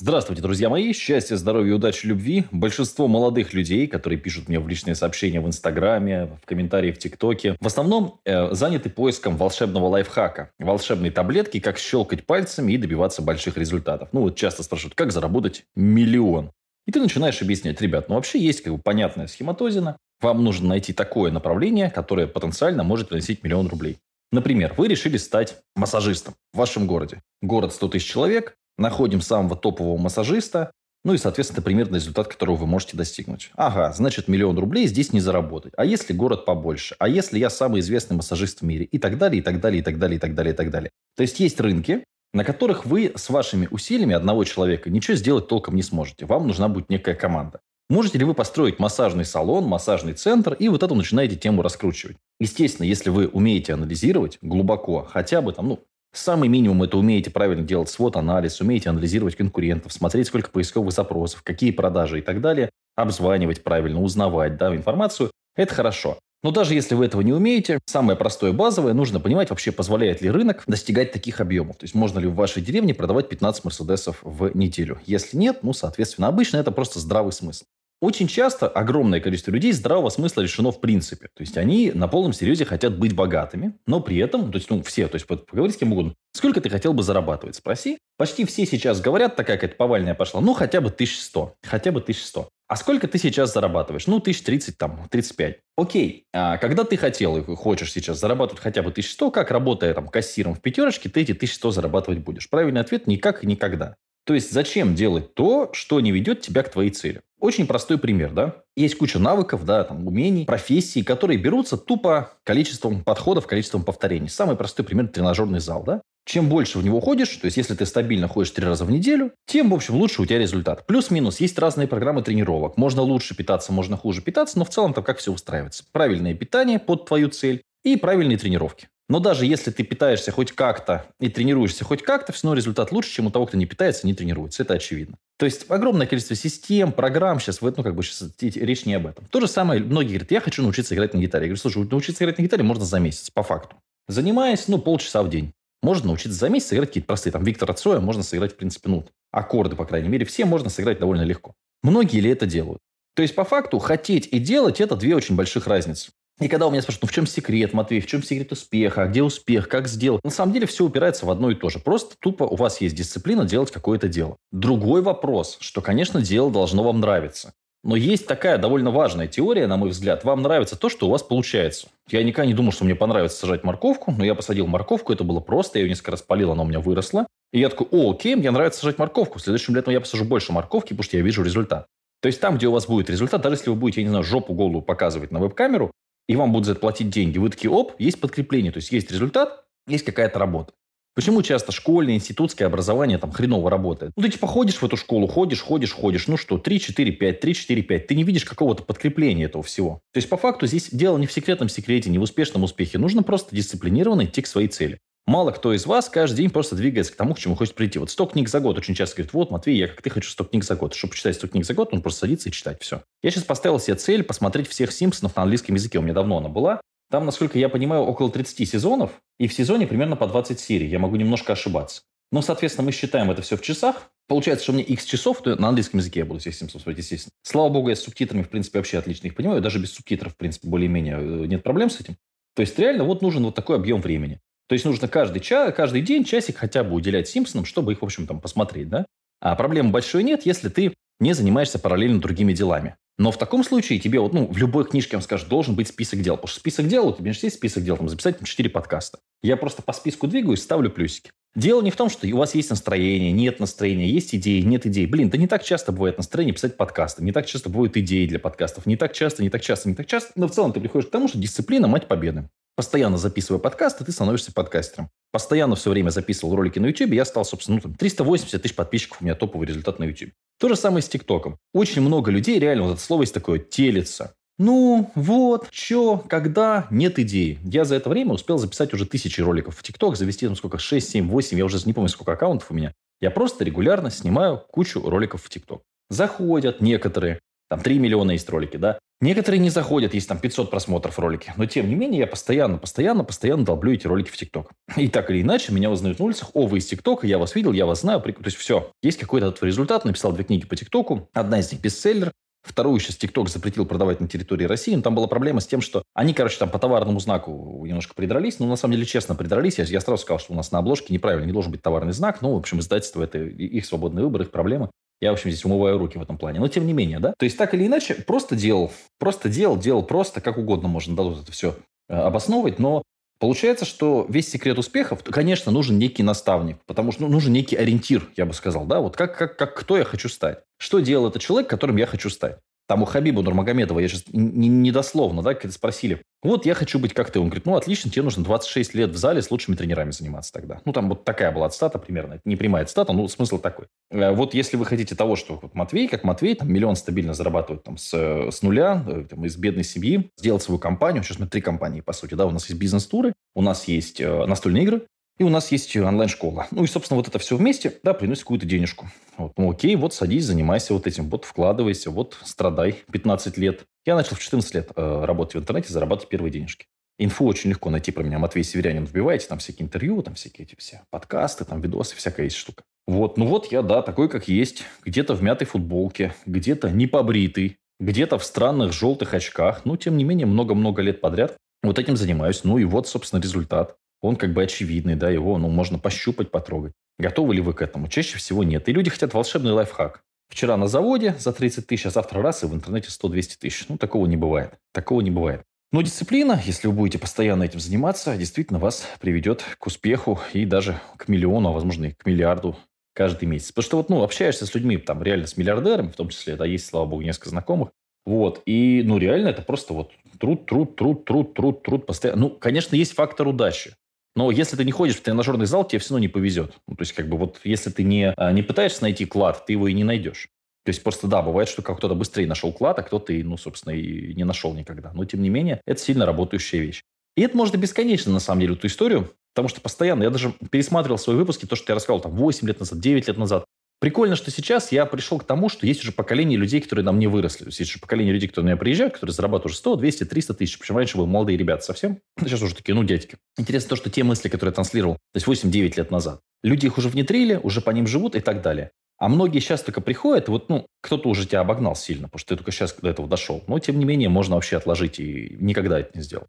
Здравствуйте, друзья мои. Счастья, здоровья, удачи, любви. Большинство молодых людей, которые пишут мне в личные сообщения в Инстаграме, в комментарии в ТикТоке, в основном э, заняты поиском волшебного лайфхака, волшебной таблетки, как щелкать пальцами и добиваться больших результатов. Ну, вот часто спрашивают, как заработать миллион? И ты начинаешь объяснять, ребят, ну вообще есть как бы понятная схематозина. Вам нужно найти такое направление, которое потенциально может приносить миллион рублей. Например, вы решили стать массажистом в вашем городе. Город 100 тысяч человек, находим самого топового массажиста, ну и, соответственно, примерный результат, которого вы можете достигнуть. Ага, значит, миллион рублей здесь не заработать. А если город побольше? А если я самый известный массажист в мире? И так далее, и так далее, и так далее, и так далее, и так далее. То есть есть рынки, на которых вы с вашими усилиями одного человека ничего сделать толком не сможете. Вам нужна будет некая команда. Можете ли вы построить массажный салон, массажный центр, и вот эту начинаете тему раскручивать? Естественно, если вы умеете анализировать глубоко, хотя бы там, ну, Самый минимум это умеете правильно делать свод-анализ, умеете анализировать конкурентов, смотреть, сколько поисковых запросов, какие продажи и так далее, обзванивать правильно, узнавать да, информацию. Это хорошо. Но даже если вы этого не умеете, самое простое базовое, нужно понимать вообще, позволяет ли рынок достигать таких объемов. То есть, можно ли в вашей деревне продавать 15 мерседесов в неделю. Если нет, ну, соответственно, обычно это просто здравый смысл. Очень часто огромное количество людей здравого смысла решено в принципе. То есть они на полном серьезе хотят быть богатыми, но при этом, то есть ну, все, то есть поговорить с кем угодно, сколько ты хотел бы зарабатывать, спроси. Почти все сейчас говорят, такая какая-то повальная пошла, ну хотя бы 1100, хотя бы 1100. А сколько ты сейчас зарабатываешь? Ну, 1030, там, 35. Окей, а когда ты хотел и хочешь сейчас зарабатывать хотя бы 1100, как работая там кассиром в пятерочке, ты эти 1100 зарабатывать будешь? Правильный ответ – никак и никогда. То есть зачем делать то, что не ведет тебя к твоей цели? Очень простой пример, да? Есть куча навыков, да, там, умений, профессий, которые берутся тупо количеством подходов, количеством повторений. Самый простой пример – тренажерный зал, да? Чем больше в него ходишь, то есть если ты стабильно ходишь три раза в неделю, тем, в общем, лучше у тебя результат. Плюс-минус, есть разные программы тренировок. Можно лучше питаться, можно хуже питаться, но в целом там как все устраивается. Правильное питание под твою цель и правильные тренировки. Но даже если ты питаешься хоть как-то и тренируешься хоть как-то, все равно результат лучше, чем у того, кто не питается, не тренируется. Это очевидно. То есть огромное количество систем, программ сейчас, ну как бы сейчас речь не об этом. То же самое, многие говорят, я хочу научиться играть на гитаре. Я говорю, слушай, научиться играть на гитаре можно за месяц, по факту. Занимаясь, ну, полчаса в день. Можно научиться за месяц играть какие-то простые. Там Виктора Цоя можно сыграть, в принципе, ну, аккорды, по крайней мере, все можно сыграть довольно легко. Многие ли это делают? То есть, по факту, хотеть и делать – это две очень больших разницы. И когда у меня спрашивают, ну в чем секрет, Матвей, в чем секрет успеха, где успех, как сделать? На самом деле все упирается в одно и то же. Просто тупо у вас есть дисциплина делать какое-то дело. Другой вопрос, что, конечно, дело должно вам нравиться. Но есть такая довольно важная теория, на мой взгляд. Вам нравится то, что у вас получается. Я никогда не думал, что мне понравится сажать морковку, но я посадил морковку, это было просто, я ее несколько раз полил, она у меня выросла. И я такой, о, окей, мне нравится сажать морковку. В следующем летом я посажу больше морковки, потому что я вижу результат. То есть там, где у вас будет результат, даже если вы будете, я не знаю, жопу голову показывать на веб-камеру, и вам будут за это платить деньги, вы такие, оп, есть подкрепление, то есть есть результат, есть какая-то работа. Почему часто школьное, институтское образование там хреново работает? Ну, ты типа ходишь в эту школу, ходишь, ходишь, ходишь. Ну что, 3, 4, 5, 3, 4, 5. Ты не видишь какого-то подкрепления этого всего. То есть, по факту, здесь дело не в секретном секрете, не в успешном успехе. Нужно просто дисциплинированно идти к своей цели. Мало кто из вас каждый день просто двигается к тому, к чему хочет прийти. Вот 100 книг за год очень часто говорит, вот, Матвей, я как ты хочу 100 книг за год. Чтобы читать 100 книг за год, он просто садится и читать все. Я сейчас поставил себе цель посмотреть всех Симпсонов на английском языке. У меня давно она была. Там, насколько я понимаю, около 30 сезонов, и в сезоне примерно по 20 серий. Я могу немножко ошибаться. Но, соответственно, мы считаем это все в часах. Получается, что меня x часов, то на английском языке я буду всех Симпсонов смотреть, естественно. Слава богу, я с субтитрами, в принципе, вообще отлично их понимаю. Даже без субтитров, в принципе, более-менее э, нет проблем с этим. То есть, реально, вот нужен вот такой объем времени. То есть, нужно каждый, час, каждый день часик хотя бы уделять Симпсонам, чтобы их, в общем, там посмотреть, да? А проблемы большой нет, если ты не занимаешься параллельно другими делами. Но в таком случае тебе вот, ну, в любой книжке вам скажут, должен быть список дел. Потому что список дел, у тебя есть список дел, там, записать там, 4 подкаста. Я просто по списку двигаюсь, ставлю плюсики. Дело не в том, что у вас есть настроение, нет настроения, есть идеи, нет идей. Блин, да не так часто бывает настроение писать подкасты, не так часто бывают идеи для подкастов, не так часто, не так часто, не так часто. Но в целом ты приходишь к тому, что дисциплина – мать победы. Постоянно записывая подкасты, ты становишься подкастером. Постоянно все время записывал ролики на YouTube, я стал, собственно, ну, там, 380 тысяч подписчиков, у меня топовый результат на YouTube. То же самое с ТикТоком. Очень много людей, реально, вот это слово есть такое, телится. Ну, вот, чё, когда, нет идеи. Я за это время успел записать уже тысячи роликов в ТикТок, завести там сколько, 6, 7, 8, я уже не помню, сколько аккаунтов у меня. Я просто регулярно снимаю кучу роликов в ТикТок. Заходят некоторые, там 3 миллиона есть ролики, да. Некоторые не заходят, есть там 500 просмотров ролики. Но тем не менее, я постоянно, постоянно, постоянно долблю эти ролики в ТикТок. И так или иначе, меня узнают на улицах. О, вы из ТикТока, я вас видел, я вас знаю. То есть все. Есть какой-то результат. Написал две книги по ТикТоку. Одна из них бестселлер. Вторую сейчас ТикТок запретил продавать на территории России. Но там была проблема с тем, что они, короче, там по товарному знаку немножко придрались. Но на самом деле, честно, придрались. Я, я сразу сказал, что у нас на обложке неправильно, не должен быть товарный знак. Ну, в общем, издательство – это их свободный выбор, их проблема. Я, в общем, здесь умываю руки в этом плане. Но тем не менее, да. То есть, так или иначе, просто делал. Просто делал, делал просто, как угодно можно да, вот это все э, обосновывать. Но Получается, что весь секрет успехов, конечно, нужен некий наставник, потому что ну, нужен некий ориентир, я бы сказал, да, вот как, как, как кто я хочу стать. Что делал этот человек, которым я хочу стать? Там у Хабиба Нурмагомедова, я сейчас недословно, да, когда спросили, вот я хочу быть как ты. Он говорит, ну отлично, тебе нужно 26 лет в зале с лучшими тренерами заниматься тогда. Ну там вот такая была цитата примерно. Это не прямая цитата, но смысл такой. Э, вот если вы хотите того, что вот Матвей, как Матвей, там миллион стабильно зарабатывает там с, с нуля, э, там, из бедной семьи, сделать свою компанию. Сейчас мы три компании, по сути, да, у нас есть бизнес-туры, у нас есть э, настольные игры, и у нас есть онлайн-школа. Ну и, собственно, вот это все вместе, да, приносит какую-то денежку. Вот, ну окей, вот садись, занимайся вот этим, вот вкладывайся, вот страдай 15 лет. Я начал в 14 лет э, работать в интернете, зарабатывать первые денежки. Инфу очень легко найти про меня. Матвей Северянин вбиваете, там всякие интервью, там всякие эти все подкасты, там видосы, всякая есть штука. Вот, ну вот я, да, такой, как есть. Где-то в мятой футболке, где-то не побритый, где-то в странных желтых очках. Но, тем не менее, много-много лет подряд вот этим занимаюсь. Ну и вот, собственно, результат он как бы очевидный, да, его ну, можно пощупать, потрогать. Готовы ли вы к этому? Чаще всего нет. И люди хотят волшебный лайфхак. Вчера на заводе за 30 тысяч, а завтра раз и в интернете 100-200 тысяч. Ну, такого не бывает. Такого не бывает. Но дисциплина, если вы будете постоянно этим заниматься, действительно вас приведет к успеху и даже к миллиону, а возможно и к миллиарду каждый месяц. Потому что вот, ну, общаешься с людьми, там, реально с миллиардерами, в том числе, да, есть, слава богу, несколько знакомых, вот, и, ну, реально это просто вот труд, труд, труд, труд, труд, труд, постоянно. Ну, конечно, есть фактор удачи. Но если ты не ходишь в тренажерный зал, тебе все равно не повезет. Ну, то есть, как бы вот если ты не, а, не пытаешься найти клад, ты его и не найдешь. То есть просто да, бывает, что кто-то быстрее нашел клад, а кто-то ну, собственно, и не нашел никогда. Но тем не менее, это сильно работающая вещь. И это может и бесконечно, на самом деле, эту историю, потому что постоянно, я даже пересматривал свои выпуски, то, что я рассказал там 8 лет назад, 9 лет назад. Прикольно, что сейчас я пришел к тому, что есть уже поколение людей, которые на мне выросли. Есть, есть поколение людей, которые на меня приезжают, которые зарабатывают уже 100, 200, 300 тысяч. Причем раньше были молодые ребята совсем. Сейчас уже такие, ну, дядьки. Интересно то, что те мысли, которые я транслировал, то есть 8-9 лет назад, люди их уже внедрили, уже по ним живут и так далее. А многие сейчас только приходят, вот, ну, кто-то уже тебя обогнал сильно, потому что ты только сейчас до этого дошел. Но, тем не менее, можно вообще отложить и никогда это не сделал.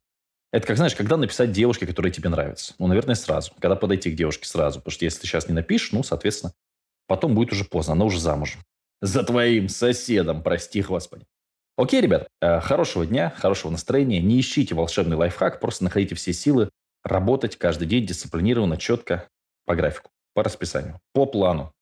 Это как, знаешь, когда написать девушке, которая тебе нравится? Ну, наверное, сразу. Когда подойти к девушке сразу. Потому что если ты сейчас не напишешь, ну, соответственно, Потом будет уже поздно, она уже замужем. За твоим соседом, прости господи. Окей, ребят, э, хорошего дня, хорошего настроения. Не ищите волшебный лайфхак, просто находите все силы работать каждый день дисциплинированно, четко, по графику, по расписанию, по плану.